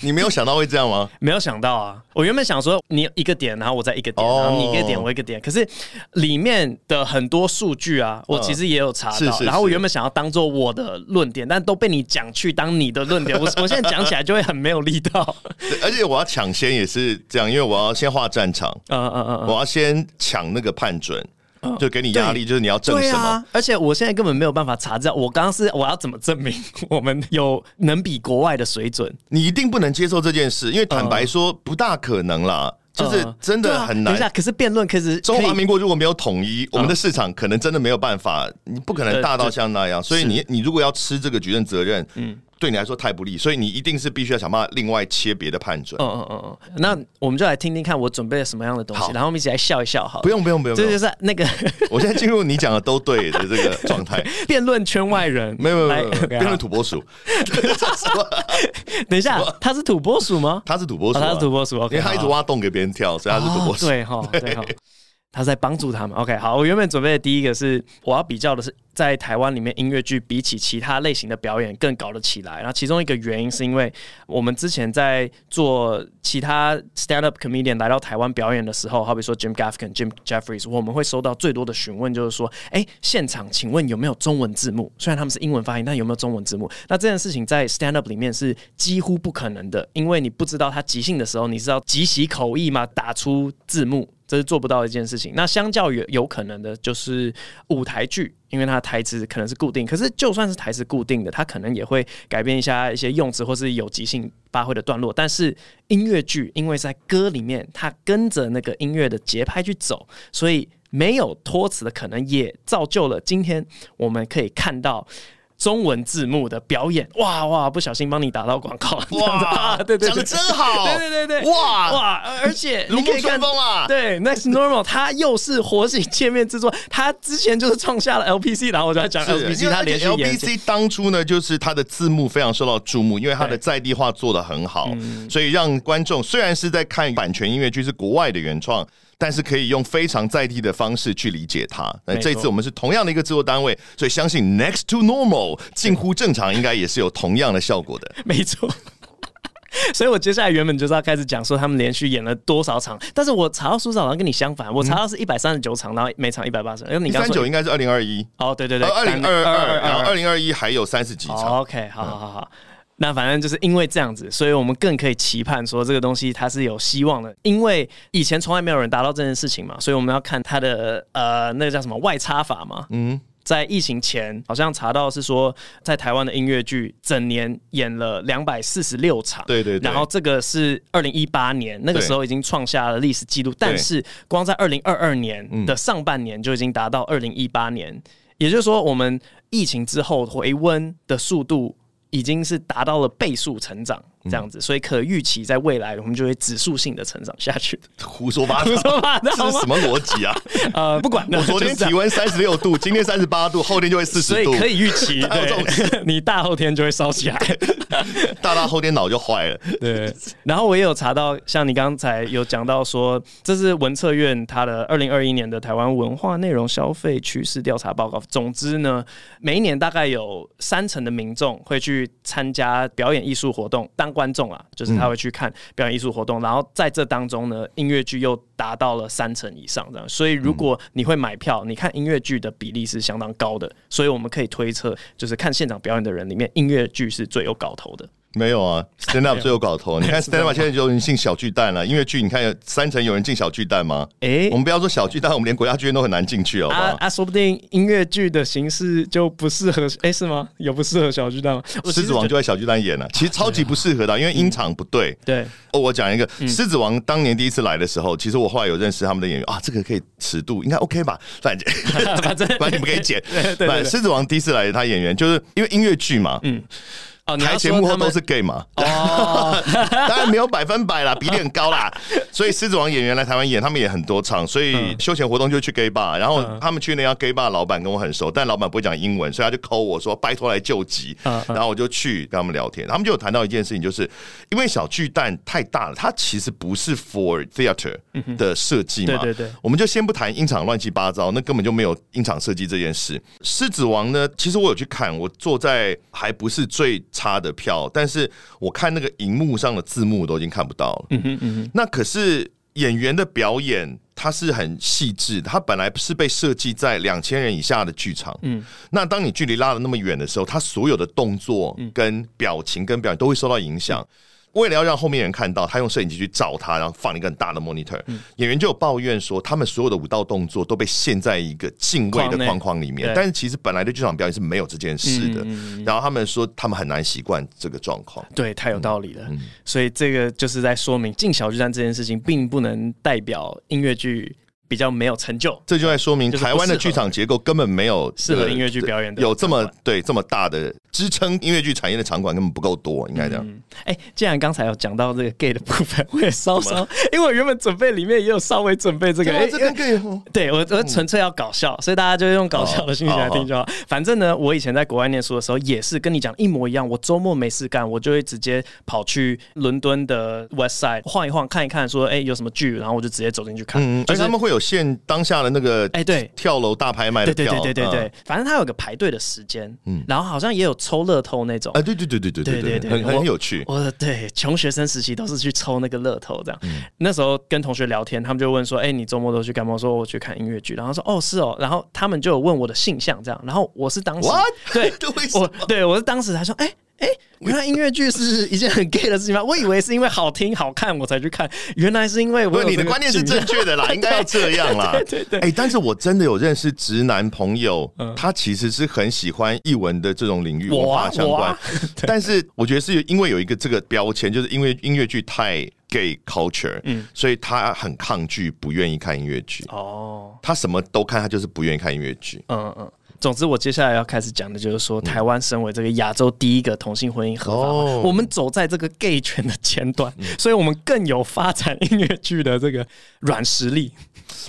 你没有想到会这样吗？没有想到啊！我原本想说你一个点，然后我再一个点，然后你一个点，我一个点。可是里面的很多数据啊，我其实也有查到。然后我原本想要当做我的论点，但都被你讲去当你的论点。我我现在讲起来就会很没有力道。而且我要抢先也是这样，因为我要先画战场。嗯嗯嗯，我要先抢那个判准。就给你压力，就是你要证什么？啊？而且我现在根本没有办法查证。我刚刚是我要怎么证明我们有能比国外的水准？你一定不能接受这件事，因为坦白说不大可能啦。就是真的很难。等一下，可是辩论，可是中华民国如果没有统一，我们的市场可能真的没有办法。你不可能大到像那样。所以你你如果要吃这个举证责任，嗯。对你来说太不利，所以你一定是必须要想办法另外切别的判准。嗯嗯嗯嗯，那我们就来听听看我准备了什么样的东西，然后我们一起来笑一笑好。好，不用不用不用，这就是那个 我现在进入你讲的都对的这个状态。辩论圈外人，没有没有没有，辩论土拨鼠。等一下，他是土拨鼠吗？他是土拨鼠，他是土拨鼠，因为他一直挖洞给别人跳，所以他是土拨鼠。对哈，对哈。他在帮助他们。OK，好，我原本准备的第一个是我要比较的是，在台湾里面音乐剧比起其他类型的表演更搞得起来。然后其中一个原因是因为我们之前在做其他 stand up comedian 来到台湾表演的时候，好比说 Jim Gaffigan、Jim Jeffries，我们会收到最多的询问就是说，哎，现场请问有没有中文字幕？虽然他们是英文发音，但有没有中文字幕？那这件事情在 stand up 里面是几乎不可能的，因为你不知道他即兴的时候，你知道即席口译吗？打出字幕。这是做不到的一件事情。那相较于有可能的，就是舞台剧，因为它的台词可能是固定。可是就算是台词固定的，它可能也会改变一下一些用词，或是有即兴发挥的段落。但是音乐剧，因为在歌里面，它跟着那个音乐的节拍去走，所以没有托词的可能，也造就了今天我们可以看到。中文字幕的表演，哇哇！不小心帮你打到广告，哇！对对，讲的真好，对对对对，哇哇！而且你可以看到啊，对，Next Normal，它又是火星界面制作，它之前就是创下了 LPC，然后我就在讲 LPC，它连续 LPC 当初呢，就是它的字幕非常受到注目，因为它的在地化做的很好，所以让观众虽然是在看版权音乐剧，是国外的原创。但是可以用非常在地的方式去理解它。那这次我们是同样的一个制作单位，所以相信 Next to Normal 近乎正常，应该也是有同样的效果的。没错。所以我接下来原本就是要开始讲说他们连续演了多少场，但是我查到数字好像跟你相反，我查到是一百三十九场，然后每场一百八十。因为你刚三九应该是二零二一。哦，对对对，二零二二，然后二零二一还有三十几场。OK，好好好好。那反正就是因为这样子，所以我们更可以期盼说这个东西它是有希望的，因为以前从来没有人达到这件事情嘛，所以我们要看它的呃那个叫什么外插法嘛。嗯，在疫情前好像查到是说，在台湾的音乐剧整年演了两百四十六场，对对对，然后这个是二零一八年那个时候已经创下了历史记录，但是光在二零二二年的上半年就已经达到二零一八年，也就是说我们疫情之后回温的速度。已经是达到了倍数成长。这样子，所以可预期在未来，我们就会指数性的成长下去。胡说八道，胡说八道，这是什么逻辑啊？呃，不管，我昨天体温三十六度，今天三十八度，后天就会四十度，所以可以预期，对，你大后天就会烧起来，大大后天脑就坏了。对，然后我也有查到，像你刚才有讲到说，这是文策院它的二零二一年的台湾文化内容消费趋势调查报告。总之呢，每一年大概有三成的民众会去参加表演艺术活动，当观众啊，就是他会去看表演艺术活动，嗯、然后在这当中呢，音乐剧又达到了三成以上这样。所以如果你会买票，你看音乐剧的比例是相当高的，所以我们可以推测，就是看现场表演的人里面，音乐剧是最有搞头的。没有啊，stand up 最有搞头。你看 stand up 现在就有人进小巨蛋了，音乐剧你看有三成有人进小巨蛋吗？哎、欸，我们不要说小巨蛋，我们连国家剧院都很难进去，好不好？啊，啊说不定音乐剧的形式就不适合，哎、欸，是吗？有不适合小巨蛋吗？狮子王就在小巨蛋演了，啊，其实超级不适合的，因为音场不对。嗯、对，哦，我讲一个，狮子王当年第一次来的时候，其实我后来有认识他们的演员啊，这个可以尺度应该 OK 吧？反正 反正 反正你们可以剪。对，对，对，狮子王第一次来的他演员就是因为音乐剧嘛，嗯。台前幕后都是 gay 嘛？哦，当然没有百分百啦，比例很高啦。所以狮子王演员来台湾演，他们也很多场，所以休闲活动就去 gay bar。然后他们去那家 gay bar，老板跟我很熟，但老板不会讲英文，所以他就 call 我说拜托来救急。然后我就去跟他们聊天，他们就有谈到一件事情，就是因为小巨蛋太大了，它其实不是 for theater 的设计嘛。对对对，我们就先不谈音场乱七八糟，那根本就没有音场设计这件事。狮子王呢，其实我有去看，我坐在还不是最。差的票，但是我看那个荧幕上的字幕都已经看不到了。嗯哼嗯哼，那可是演员的表演，它是很细致的。它本来是被设计在两千人以下的剧场。嗯，那当你距离拉的那么远的时候，他所有的动作、跟表情、跟表演都会受到影响。为了要让后面人看到，他用摄影机去照他，然后放一个很大的 monitor。演员就有抱怨说，他们所有的舞蹈动作都被陷在一个敬畏的框框里面。但是其实本来的剧场表演是没有这件事的。然后他们说，他们很难习惯这个状况。对，太有道理了。所以这个就是在说明进小巨蛋这件事情，并不能代表音乐剧。比较没有成就，这就在说明台湾的剧场结构根本没有适合音乐剧表演的，有这么对这么大的支撑音乐剧产业的场馆根本不够多，应该这样。哎，既然刚才有讲到这个 gay 的部分，我也稍稍，因为我原本准备里面也有稍微准备这个，哎，这个 gay，对我我纯粹要搞笑，所以大家就用搞笑的心情来听就好。反正呢，我以前在国外念书的时候也是跟你讲一模一样，我周末没事干，我就会直接跑去伦敦的 West Side 晃一晃，看一看，说哎有什么剧，然后我就直接走进去看。而且他们会有。现当下的那个哎，对，跳楼大拍卖的票，对对对对对，反正他有个排队的时间，嗯，然后好像也有抽乐透那种，哎，对对对对对对对对，很很有趣。我对穷学生时期都是去抽那个乐透这样，那时候跟同学聊天，他们就问说，哎，你周末都去干嘛？我说我去看音乐剧，然后说哦是哦，然后他们就有问我的性向这样，然后我是当时对，我对我是当时他说哎。哎，原来音乐剧是一件很 gay 的事情吗？我以为是因为好听好看我才去看，原来是因为我。你的观念是正确的啦，应该要这样啦。对 对對。哎，但是我真的有认识直男朋友，他其实是很喜欢译文的这种领域文化相关，但是我觉得是因为有一个这个标签，就是因为音乐剧太 gay culture，嗯，所以他很抗拒，不愿意看音乐剧。哦，他什么都看，他就是不愿意看音乐剧。嗯嗯。总之，我接下来要开始讲的就是说，台湾身为这个亚洲第一个同性婚姻合法，哦、我们走在这个 gay 圈的前端，嗯、所以我们更有发展音乐剧的这个软实力。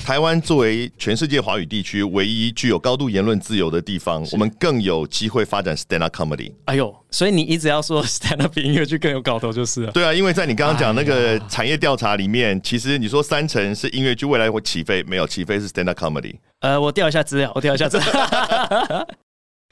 台湾作为全世界华语地区唯一具有高度言论自由的地方，我们更有机会发展 stand up comedy。哎呦，所以你一直要说 stand up 比音乐剧更有搞头，就是了。对啊，因为在你刚刚讲那个产业调查里面，其实你说三成是音乐剧未来会起飞，没有起飞是 stand up comedy。呃，我调一下资料，我调一下资料。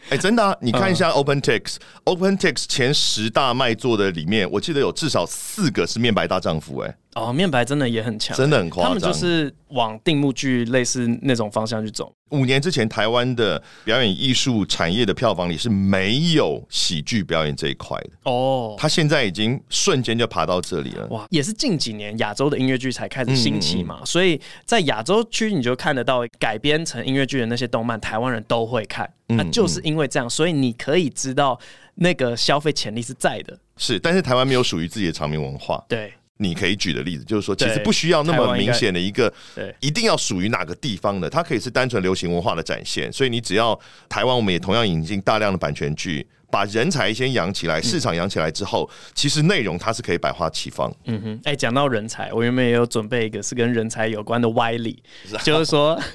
哎、欸，真的、啊，你看一下 Open Text，Open Text 前十大卖座的里面，我记得有至少四个是面白大丈夫、欸。哎，哦，面白真的也很强，真的很夸张。他们就是往定目剧类似那种方向去走。五年之前，台湾的表演艺术产业的票房里是没有喜剧表演这一块的。哦，他现在已经瞬间就爬到这里了。哇，也是近几年亚洲的音乐剧才开始兴起嘛，嗯嗯，所以在亚洲区你就看得到改编成音乐剧的那些动漫，台湾人都会看。那、啊、就是因为这样，所以你可以知道那个消费潜力是在的。是，但是台湾没有属于自己的长明文化。对，你可以举的例子就是说，其实不需要那么明显的一个，对，一定要属于哪个地方的，它可以是单纯流行文化的展现。所以你只要台湾，我们也同样引进大量的版权剧，把人才先养起来，市场养起来之后，嗯、其实内容它是可以百花齐放。嗯哼，哎、欸，讲到人才，我原本也有准备一个是跟人才有关的歪理，就是说。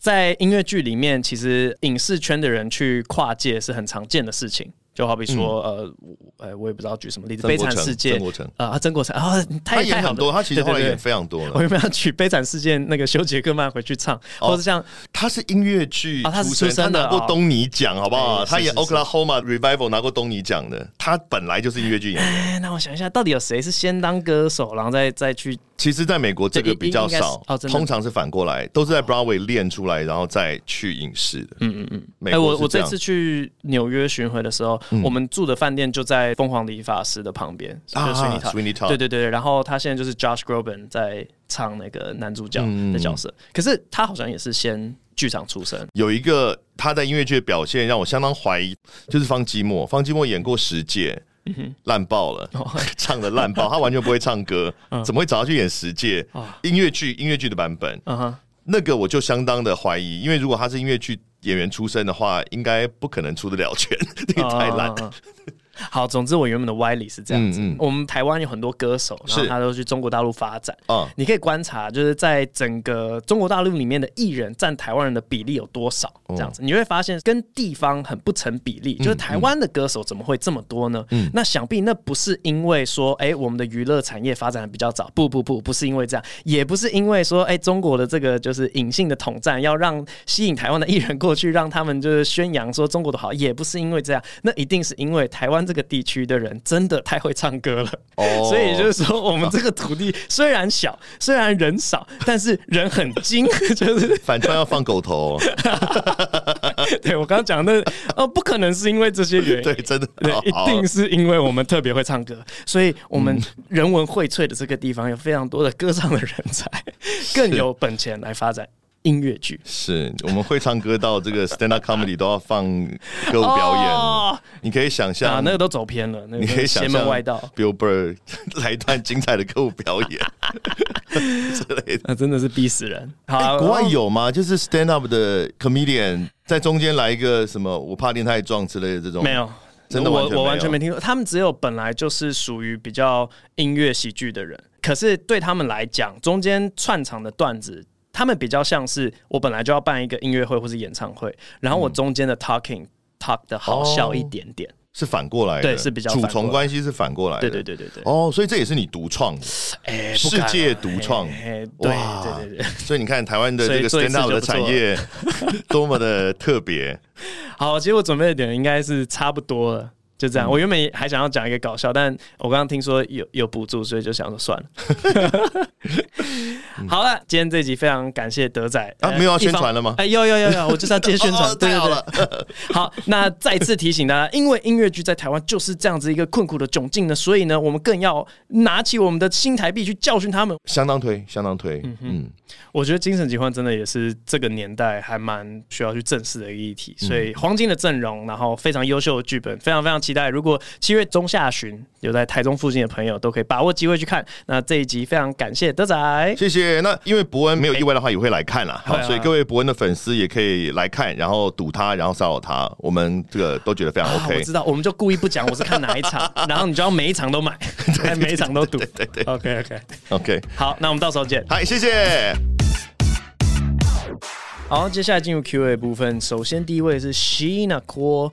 在音乐剧里面，其实影视圈的人去跨界是很常见的事情。就好比说，呃，呃，我也不知道举什么例子，《悲惨世界》曾国城啊，曾国成啊，他演很多，他其实后来演非常多了。我有没有举《悲惨世界》那个修杰克曼回去唱，或者像他是音乐剧啊，他是出身的，拿过东尼奖，好不好？他演《Oklahoma Revival》拿过东尼奖的，他本来就是音乐剧演员。那我想一下，到底有谁是先当歌手，然后再再去？其实，在美国这个比较少，通常是反过来，都是在 Broadway 练出来，然后再去影视的。嗯嗯嗯。哎，我我这次去纽约巡回的时候。我们住的饭店就在凤凰理发师的旁边，啊，Sweeney Todd，对对对，然后他现在就是 Josh Groban 在唱那个男主角的角色，嗯、可是他好像也是先剧场出身。有一个他在音乐剧的表现让我相当怀疑，就是方基墨，方基墨演过十届，烂爆了，哦、唱的烂爆，他完全不会唱歌，嗯、怎么会找他去演十届音乐剧？音乐剧的版本，那个我就相当的怀疑，因为如果他是音乐剧。演员出身的话，应该不可能出得了圈，那个太烂了。好，总之我原本的歪理是这样子。嗯嗯、我们台湾有很多歌手，然后他都去中国大陆发展。嗯，你可以观察，就是在整个中国大陆里面的艺人占台湾人的比例有多少？这样子，你会发现跟地方很不成比例。就是台湾的歌手怎么会这么多呢？嗯，那想必那不是因为说，哎、欸，我们的娱乐产业发展的比较早。不不不，不是因为这样，也不是因为说，哎、欸，中国的这个就是隐性的统战，要让吸引台湾的艺人过去，让他们就是宣扬说中国的好，也不是因为这样。那一定是因为台湾这个地区的人真的太会唱歌了，哦，所以就是说，我们这个土地虽然小，虽然人少，但是人很精，就是反串要放狗头。对，我刚刚讲的，哦，不可能是因为这些原因，对，真的，对，一定是因为我们特别会唱歌，所以我们人文荟萃的这个地方有非常多的歌唱的人才，更有本钱来发展。音乐剧是我们会唱歌到这个 stand up comedy 都要放歌舞表演，哦、你可以想象啊，那个都走偏了，那个、你可以想象 Bill Burr 来一段精彩的歌舞表演 之类的，那真的是逼死人。好、欸，国外有吗？就是 stand up 的 comedian 在中间来一个什么我怕练太壮之类的这种，没有，真的我我完全没听过。他们只有本来就是属于比较音乐喜剧的人，可是对他们来讲，中间串场的段子。他们比较像是我本来就要办一个音乐会或是演唱会，然后我中间的 talking talk 的好笑一点点，是反过来的，对，是比较主从关系是反过来的，对对对对对。哦，所以这也是你独创的，哎，世界独创，对对对对。所以你看台湾的这个 stand up 的产业 多么的特别。好，其实我准备的点应该是差不多了。就这样，我原本还想要讲一个搞笑，但我刚刚听说有有补助，所以就想说算了。好了，今天这集非常感谢德仔啊，没有要宣传了吗？哎，有有有有，我就是要接宣传，对 对对。好，那再次提醒大家，因为音乐剧在台湾就是这样子一个困苦的窘境呢，所以呢，我们更要拿起我们的新台币去教训他们。相当推，相当推，嗯嗯。我觉得精神疾患真的也是这个年代还蛮需要去正视的一个议题，所以黄金的阵容，然后非常优秀的剧本，非常非常期待。如果七月中下旬有在台中附近的朋友，都可以把握机会去看。那这一集非常感谢德仔，谢谢。那因为伯恩没有意外的话也会来看啦，好，所以各位伯恩的粉丝也可以来看，然后堵他，然后骚扰他，我们这个都觉得非常 OK。我知道，我们就故意不讲我是看哪一场，然后你就要每一场都买，每一场都赌。对对对，OK OK OK。好，那我们到时候见。好，谢谢。好，接下来进入 Q&A 部分。首先，第一位是 Sheena Core。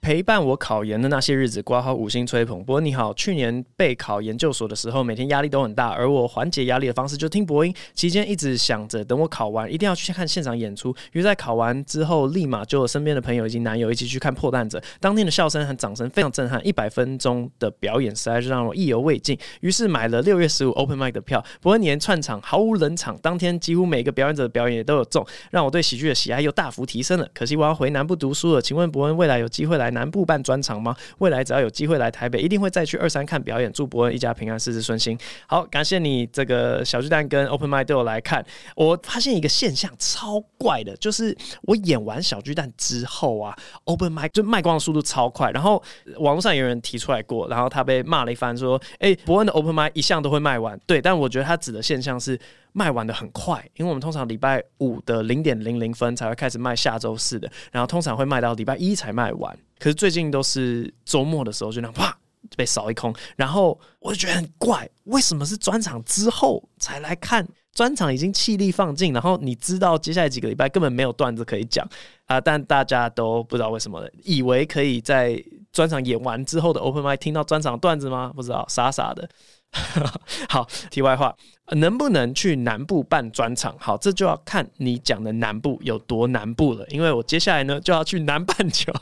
陪伴我考研的那些日子，挂号五星吹捧。博恩你好，去年备考研究所的时候，每天压力都很大，而我缓解压力的方式就听博音。期间一直想着，等我考完一定要去看现场演出。于是在考完之后，立马就身边的朋友以及男友一起去看破蛋者。当天的笑声和掌声非常震撼，一百分钟的表演实在是让我意犹未尽。于是买了六月十五 Open Mic 的票。博恩年串场毫无冷场，当天几乎每个表演者的表演也都有中，让我对喜剧的喜爱又大幅提升了。可惜我要回南部读书了，请问博恩未来有机会来？南部办专场吗？未来只要有机会来台北，一定会再去二三看表演。祝伯恩一家平安，事事顺心。好，感谢你这个小巨蛋跟 Open Mic 都有来看。我发现一个现象超怪的，就是我演完小巨蛋之后啊，Open Mic 就卖光的速度超快。然后网络上有人提出来过，然后他被骂了一番，说：“哎、欸，博恩的 Open Mic 一向都会卖完。”对，但我觉得他指的现象是。卖完的很快，因为我们通常礼拜五的零点零零分才会开始卖下周四的，然后通常会卖到礼拜一才卖完。可是最近都是周末的时候，就那样啪被扫一空，然后我就觉得很怪，为什么是专场之后才来看？专场已经气力放尽，然后你知道接下来几个礼拜根本没有段子可以讲啊，但大家都不知道为什么，以为可以在专场演完之后的 Open Mic 听到专场段子吗？不知道，傻傻的。好，题外话，能不能去南部办专场？好，这就要看你讲的南部有多南部了。因为我接下来呢就要去南半球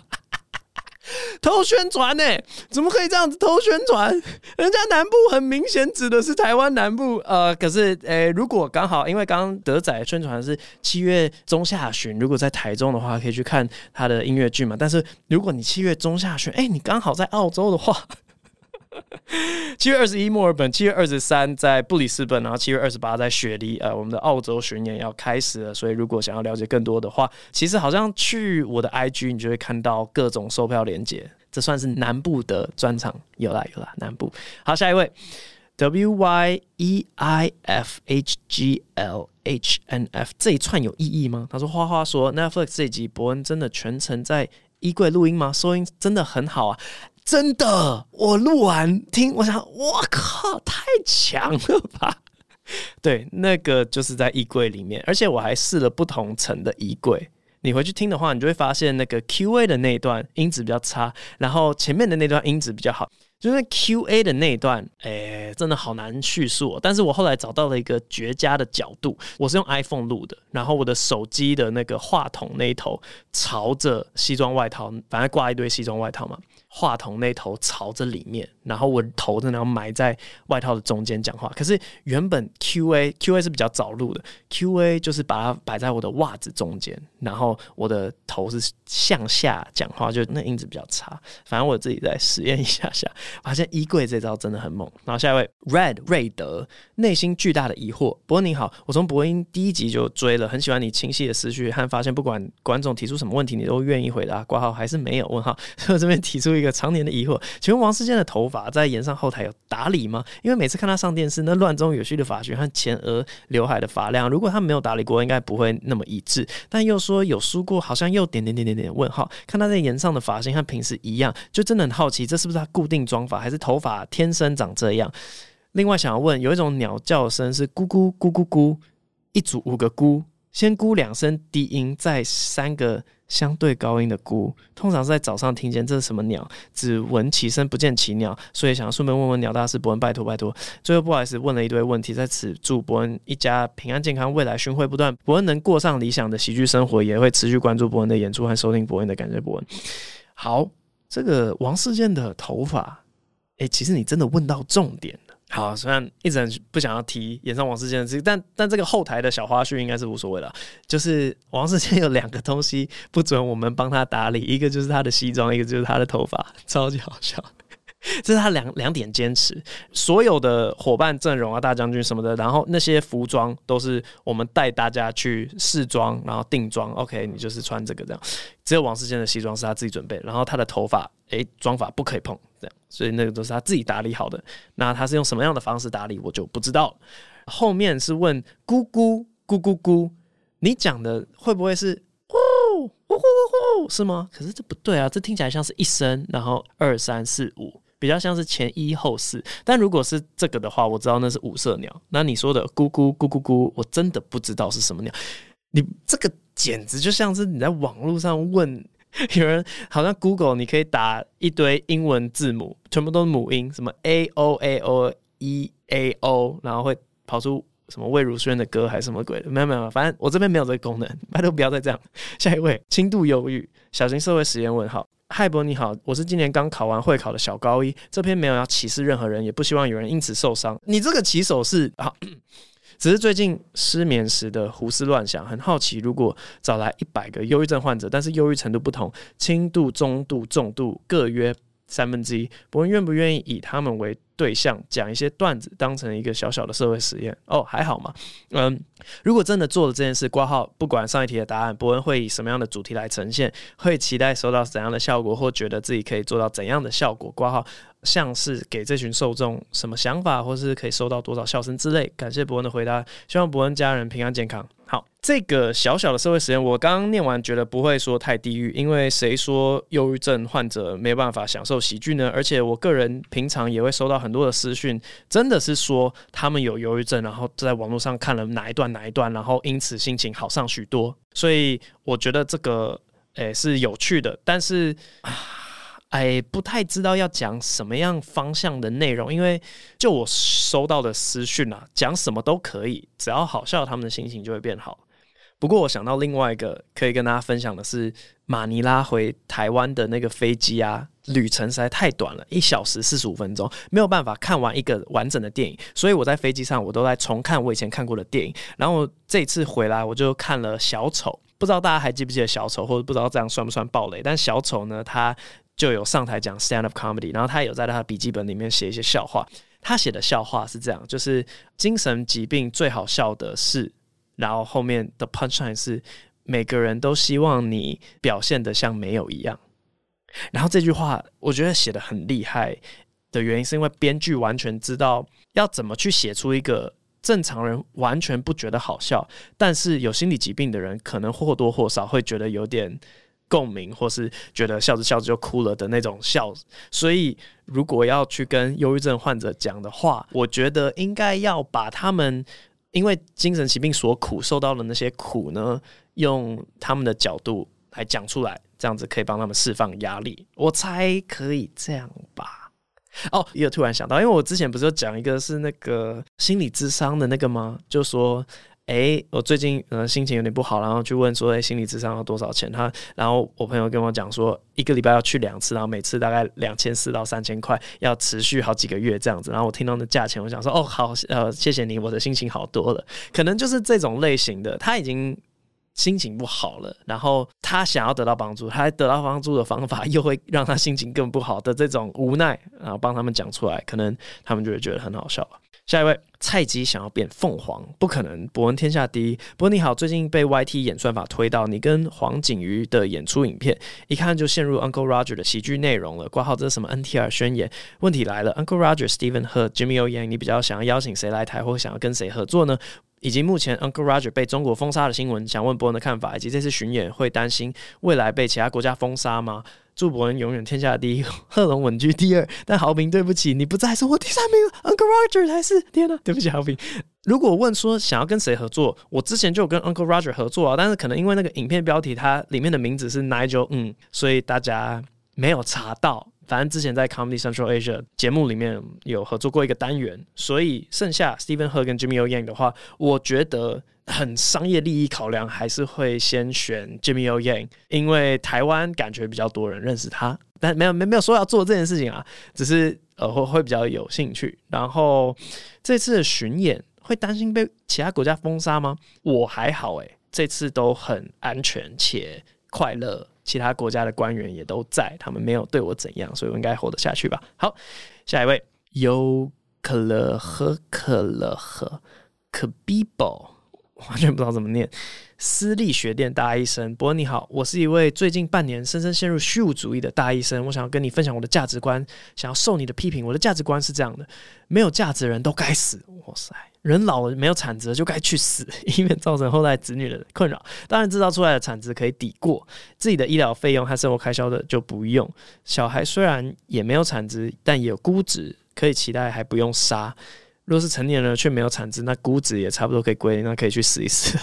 偷宣传呢，怎么可以这样子偷宣传？人家南部很明显指的是台湾南部，呃，可是，诶、如果刚好，因为刚刚德仔宣传是七月中下旬，如果在台中的话，可以去看他的音乐剧嘛。但是如果你七月中下旬，诶、你刚好在澳洲的话。七月二十一墨尔本，七月二十三在布里斯本，然后七月二十八在雪梨。呃，我们的澳洲巡演要开始了，所以如果想要了解更多的话，其实好像去我的 IG，你就会看到各种售票链接。这算是南部的专场，有啦有啦，南部。好，下一位，W Y E I F H G L H N F 这一串有意义吗？他说花花说 Netflix 这一集伯恩真的全程在衣柜录音吗？收音真的很好啊。真的，我录完听，我想，我靠，太强了吧！对，那个就是在衣柜里面，而且我还试了不同层的衣柜。你回去听的话，你就会发现那个 Q&A 的那一段音质比较差，然后前面的那段音质比较好。就是 Q&A 的那一段，哎、真的好难叙述。但是我后来找到了一个绝佳的角度，我是用 iPhone 录的，然后我的手机的那个话筒那一头朝着西装外套，反正挂一堆西装外套嘛。话筒那头朝着里面，然后我的头真的要埋在外套的中间讲话。可是原本 Q A Q A 是比较早录的，Q A 就是把它摆在我的袜子中间，然后我的头是向下讲话，就那音质比较差。反正我自己再实验一下下，发现衣柜这招真的很猛。然后下一位 Red 瑞德，内心巨大的疑惑。博恩你好，我从博音第一集就追了，很喜欢你清晰的思绪和发现，不管观众提出什么问题，你都愿意回答。挂号还是没有问号，所 以我这边提出一个。常年的疑惑，请问王世坚的头发法在演唱后台有打理吗？因为每次看他上电视，那乱中有序的发型和前额刘海的发量，如果他没有打理过，应该不会那么一致。但又说有梳过，好像又点点点点点问号。看他在演唱的发型和平时一样，就真的很好奇，这是不是他固定妆发，还是头发天生长这样？另外想要问，有一种鸟叫声是咕咕咕咕咕，一组五个咕，先咕两声低音，再三个。相对高音的咕，通常是在早上听见。这是什么鸟？只闻其声，不见其鸟，所以想顺便问问鸟大师伯恩，拜托拜托。最后不好意思问了一堆问题，在此祝伯恩一家平安健康，未来巡回不断，伯恩能过上理想的喜剧生活，也会持续关注伯恩的演出和收听伯恩的感谢博恩。好，这个王世健的头发，诶、其实你真的问到重点。好，虽然一直很不想要提演唱王世坚的事，但但这个后台的小花絮应该是无所谓的。就是王世坚有两个东西不准我们帮他打理，一个就是他的西装，一个就是他的头发，超级好笑。这是他两两点坚持。所有的伙伴阵容啊，大将军什么的，然后那些服装都是我们带大家去试装，然后定妆。OK，你就是穿这个这样。只有王世坚的西装是他自己准备，然后他的头发，诶，妆发不可以碰，这样。所以那个都是他自己打理好的。那他是用什么样的方式打理，我就不知道。后面是问姑姑咕咕咕，你讲的会不会是？呼呼呼呼，是吗？可是这不对啊，这听起来像是一声，然后二三四五，比较像是前一后四。但如果是这个的话，我知道那是五色鸟。那你说的咕咕咕咕咕，我真的不知道是什么鸟。你这个简直就像是你在网络上问 有人，好像 Google 你可以打一堆英文字母，全部都是母音，什么 A O A O E A O，然后会跑出。什么魏如萱的歌还是什么鬼的？没有没有，反正我这边没有这个功能，拜托不要再这样。下一位，轻度忧郁，小型社会实验问号。嗨博你好，我是今年刚考完会考的小高一。这篇没有要歧视任何人，也不希望有人因此受伤。你这个骑手是好，只是最近失眠时的胡思乱想，很好奇，如果找来一百个忧郁症患者，但是忧郁程度不同，轻度、中度、重度各约三分之一，伯恩愿不愿意以他们为对象讲一些段子，当成一个小小的社会实验哦，还好嘛。嗯，如果真的做了这件事，挂号不管上一题的答案，伯恩会以什么样的主题来呈现？会期待收到怎样的效果，或觉得自己可以做到怎样的效果？挂号像是给这群受众什么想法，或是可以收到多少笑声之类。感谢伯恩的回答，希望伯恩家人平安健康。好，这个小小的社会实验，我刚刚念完觉得不会说太地狱，因为谁说忧郁症患者没办法享受喜剧呢？而且我个人平常也会收到很多的私讯，真的是说他们有忧郁症，然后在网络上看了哪一段哪一段，然后因此心情好上许多。所以我觉得这个诶是有趣的，但是哎不太知道要讲什么样方向的内容，因为就我收到的私讯啊，讲什么都可以，只要好笑，他们的心情就会变好。不过我想到另外一个可以跟大家分享的是，马尼拉回台湾的那个飞机啊，旅程实在太短了，一小时四十五分钟，没有办法看完一个完整的电影，所以我在飞机上我都在重看我以前看过的电影。然后这次回来我就看了小丑，不知道大家还记不记得小丑，或者不知道这样算不算暴雷？但小丑呢，他就有上台讲 stand up comedy，然后他有在他的笔记本里面写一些笑话。他写的笑话是这样，就是精神疾病最好笑的是。然后后面的 punchline 是每个人都希望你表现得像没有一样。然后这句话我觉得写得很厉害的原因，是因为编剧完全知道要怎么去写出一个正常人完全不觉得好笑，但是有心理疾病的人可能或多或少会觉得有点共鸣，或是觉得笑着笑着就哭了的那种笑。所以如果要去跟忧郁症患者讲的话，我觉得应该要把他们。因为精神疾病所苦受到的那些苦呢，用他们的角度来讲出来，这样子可以帮他们释放压力。我猜可以这样吧？哦，又突然想到，因为我之前不是讲一个是那个心理咨商的那个吗？就说。诶、我最近呃心情有点不好，然后去问说，诶、心理咨商要多少钱？他，然后我朋友跟我讲说，一个礼拜要去两次，然后每次大概两千四到三千块，要持续好几个月这样子。然后我听到那价钱，我想说，哦，好，呃，谢谢你，我的心情好多了。可能就是这种类型的，他已经心情不好了，然后他想要得到帮助，他得到帮助的方法又会让他心情更不好的这种无奈，然后帮他们讲出来，可能他们就会觉得很好笑吧。下一位，菜鸡想要变凤凰，不可能。博恩天下第一，博恩你好，最近被 YT 演算法推到你跟黄景瑜的演出影片，一看就陷入 Uncle Roger 的喜剧内容了。挂号这是什么 NTR 宣言？问题来了，Uncle Roger、Stephen 和 Jimmy O Yang，你比较想要邀请谁来台，或想要跟谁合作呢？以及目前 Uncle Roger 被中国封杀的新闻，想问博恩的看法，以及这次巡演会担心未来被其他国家封杀吗？祝博恩永远天下第一，贺龙稳居第二。但豪平，对不起，你不在，是我第三名，Uncle Roger 才是。天哪，对不起，豪平。如果问说想要跟谁合作，我之前就有跟 Uncle Roger 合作啊，但是可能因为那个影片标题它里面的名字是 Nigel，嗯，所以大家没有查到。反正之前在 Comedy Central Asia 节目里面有合作过一个单元，所以剩下 Stephen He 跟 Jimmy O Yang 的话，我觉得。很商业利益考量，还是会先选 Jimmy O Yang，因为台湾感觉比较多人认识他，但没有没没有说要做这件事情啊，只是呃会会比较有兴趣。然后这次的巡演会担心被其他国家封杀吗？我还好诶、欸，这次都很安全且快乐其他国家的官员也都在，他们没有对我怎样，所以我应该活得下去吧。好，下一位，优可乐和可乐和可比宝，完全不知道怎么念。私立学店大医生，伯恩你好，我是一位最近半年深深陷入虚无主义的大医生，我想要跟你分享我的价值观，想要受你的批评。我的价值观是这样的：没有价值的人都该死。哇塞，人老了没有产值就该去死，以免造成后代子女的困扰。当然，制造出来的产值可以抵过自己的医疗费用和生活开销的就不用。小孩虽然也没有产值，但也有估值，可以期待还不用杀。若是成年人却没有产值，那估值也差不多可以归零，那可以去试一试。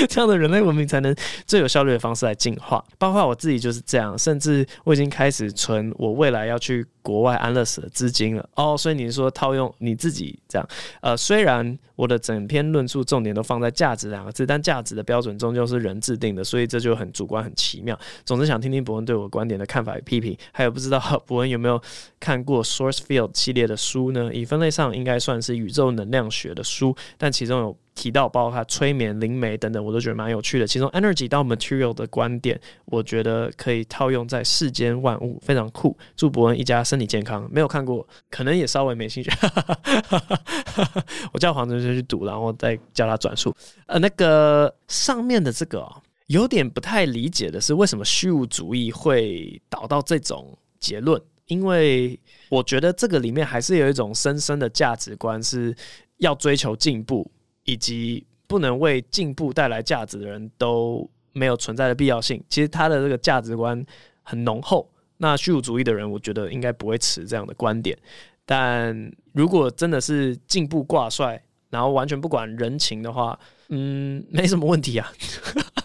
这样的人类文明才能最有效率的方式来进化。包括我自己就是这样，甚至我已经开始存我未来要去国外安乐死的资金了。哦，所以你说套用你自己这样，呃，虽然我的整篇论述重点都放在价值两个字，但价值的标准终究是人制定的，所以这就很主观、很奇妙。总之，想听听伯恩对我观点的看法与批评，还有不知道伯恩有没有看过 Source Field 系列的书呢？以分类上应该算是宇宙能量学的书，但其中有提到包括它催眠、灵媒等等，我都觉得蛮有趣的。其中 Energy 到 Material 的观点，我觉得可以套用在世间万物，非常酷。祝伯恩一家身体健康。没有看过，可能也稍微没兴趣。我叫黄同学去读，然后再叫他转述。呃，那个上面的这个、哦、有点不太理解的是，为什么虚无主义会导到这种结论？因为我觉得这个里面还是有一种深深的价值观，是要追求进步，以及不能为进步带来价值的人都没有存在的必要性。其实他的这个价值观很浓厚。那虚无主义的人，我觉得应该不会持这样的观点。但如果真的是进步挂帅，然后完全不管人情的话，嗯，没什么问题啊。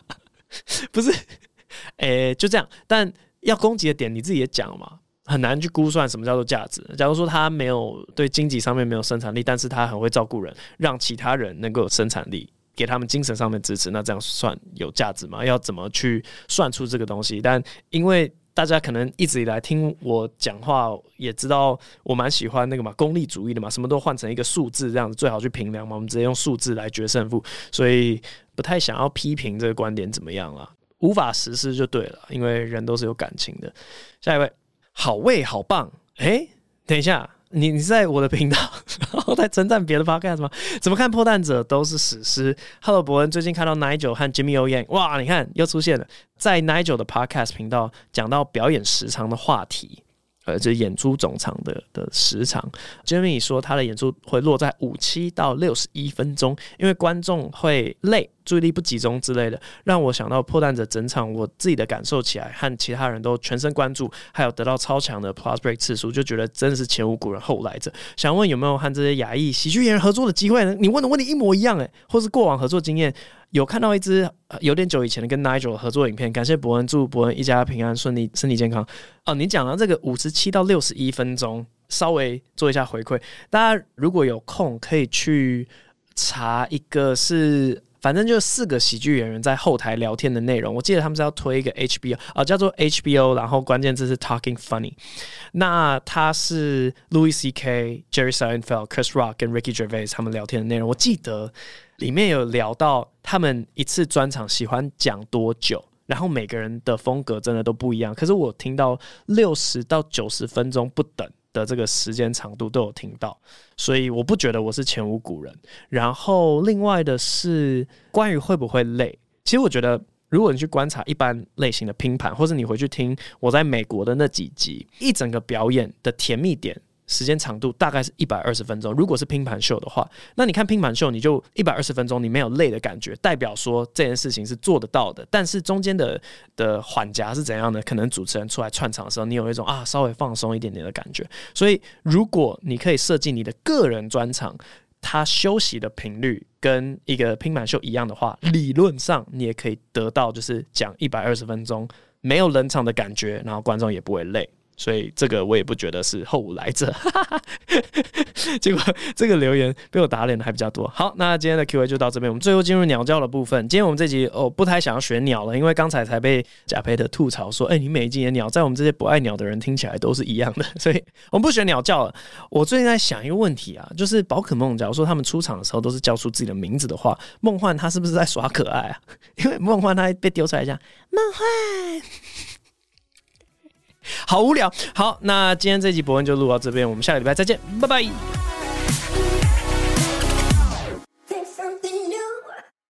不是，诶、欸，就这样。但要攻击的点，你自己也讲嘛。很难去估算什么叫做价值。假如说他没有对经济上面没有生产力，但是他很会照顾人，让其他人能够有生产力，给他们精神上面支持，那这样算有价值吗？要怎么去算出这个东西？但因为大家可能一直以来听我讲话，也知道我蛮喜欢那个嘛，功利主义的嘛，什么都换成一个数字，这样子最好去评量嘛。我们直接用数字来决胜负，所以不太想要批评这个观点怎么样了，无法实施就对了，因为人都是有感情的。下一位。好味好棒，哎、等一下，你你在我的频道，然后在称赞别的 podcast 吗？怎么看破蛋者都是史诗？Hello，伯恩，最近看到 Nigel 和 Jimmy O Yang，哇，你看又出现了，在 Nigel 的 podcast 频道讲到表演时长的话题。呃，就是演出总长的的时长，Jimmy 说他的演出会落在五七到六十一分钟，因为观众会累、注意力不集中之类的，让我想到破蛋者整场我自己的感受起来，和其他人都全神贯注，还有得到超强的 plus break 次数，就觉得真的是前无古人后来者。想问有没有和这些亚裔喜剧演员合作的机会呢？你问的问题一模一样诶，或是过往合作经验。有看到一支有点久以前的跟 Nigel 合作影片，感谢伯恩，祝伯恩一家平安顺利，身体健康。哦，你讲到这个五十七到六十一分钟，稍微做一下回馈，大家如果有空可以去查一个是。反正就四个喜剧演员在后台聊天的内容。我记得他们是要推一个 HBO 啊，叫做 HBO，然后关键字是 Talking Funny。那他是 Louis C.K.、Jerry Seinfeld、Chris Rock 跟 Ricky Gervais 他们聊天的内容。我记得里面有聊到他们一次专场喜欢讲多久，然后每个人的风格真的都不一样。可是我听到六十到九十分钟不等。的这个时间长度都有听到，所以我不觉得我是前无古人。然后另外的是关于会不会累，其实我觉得如果你去观察一般类型的拼盘，或者你回去听我在美国的那几集，一整个表演的甜蜜点。时间长度大概是一百二十分钟。如果是拼盘秀的话，那你看拼盘秀，你就一百二十分钟，你没有累的感觉，代表说这件事情是做得到的。但是中间的的缓夹是怎样的？可能主持人出来串场的时候，你有一种啊稍微放松一点点的感觉。所以，如果你可以设计你的个人专场，它休息的频率跟一个拼盘秀一样的话，理论上你也可以得到就是讲一百二十分钟没有冷场的感觉，然后观众也不会累。所以这个我也不觉得是后来者。结果这个留言被我打脸的还比较多。好，那今天的 Q&A 就到这边，我们最后进入鸟叫的部分。今天我们这集哦不太想要选鸟了，因为刚才才被贾培德吐槽说，哎、你每一集的鸟在我们这些不爱鸟的人听起来都是一样的，所以我们不选鸟叫了。我最近在想一个问题啊，就是宝可梦，假如说他们出场的时候都是叫出自己的名字的话，梦幻他是不是在耍可爱啊？因为梦幻他被丢出来讲梦幻。好无聊。好，那今天这集博文就录到这边，我们下个礼拜再见，拜拜。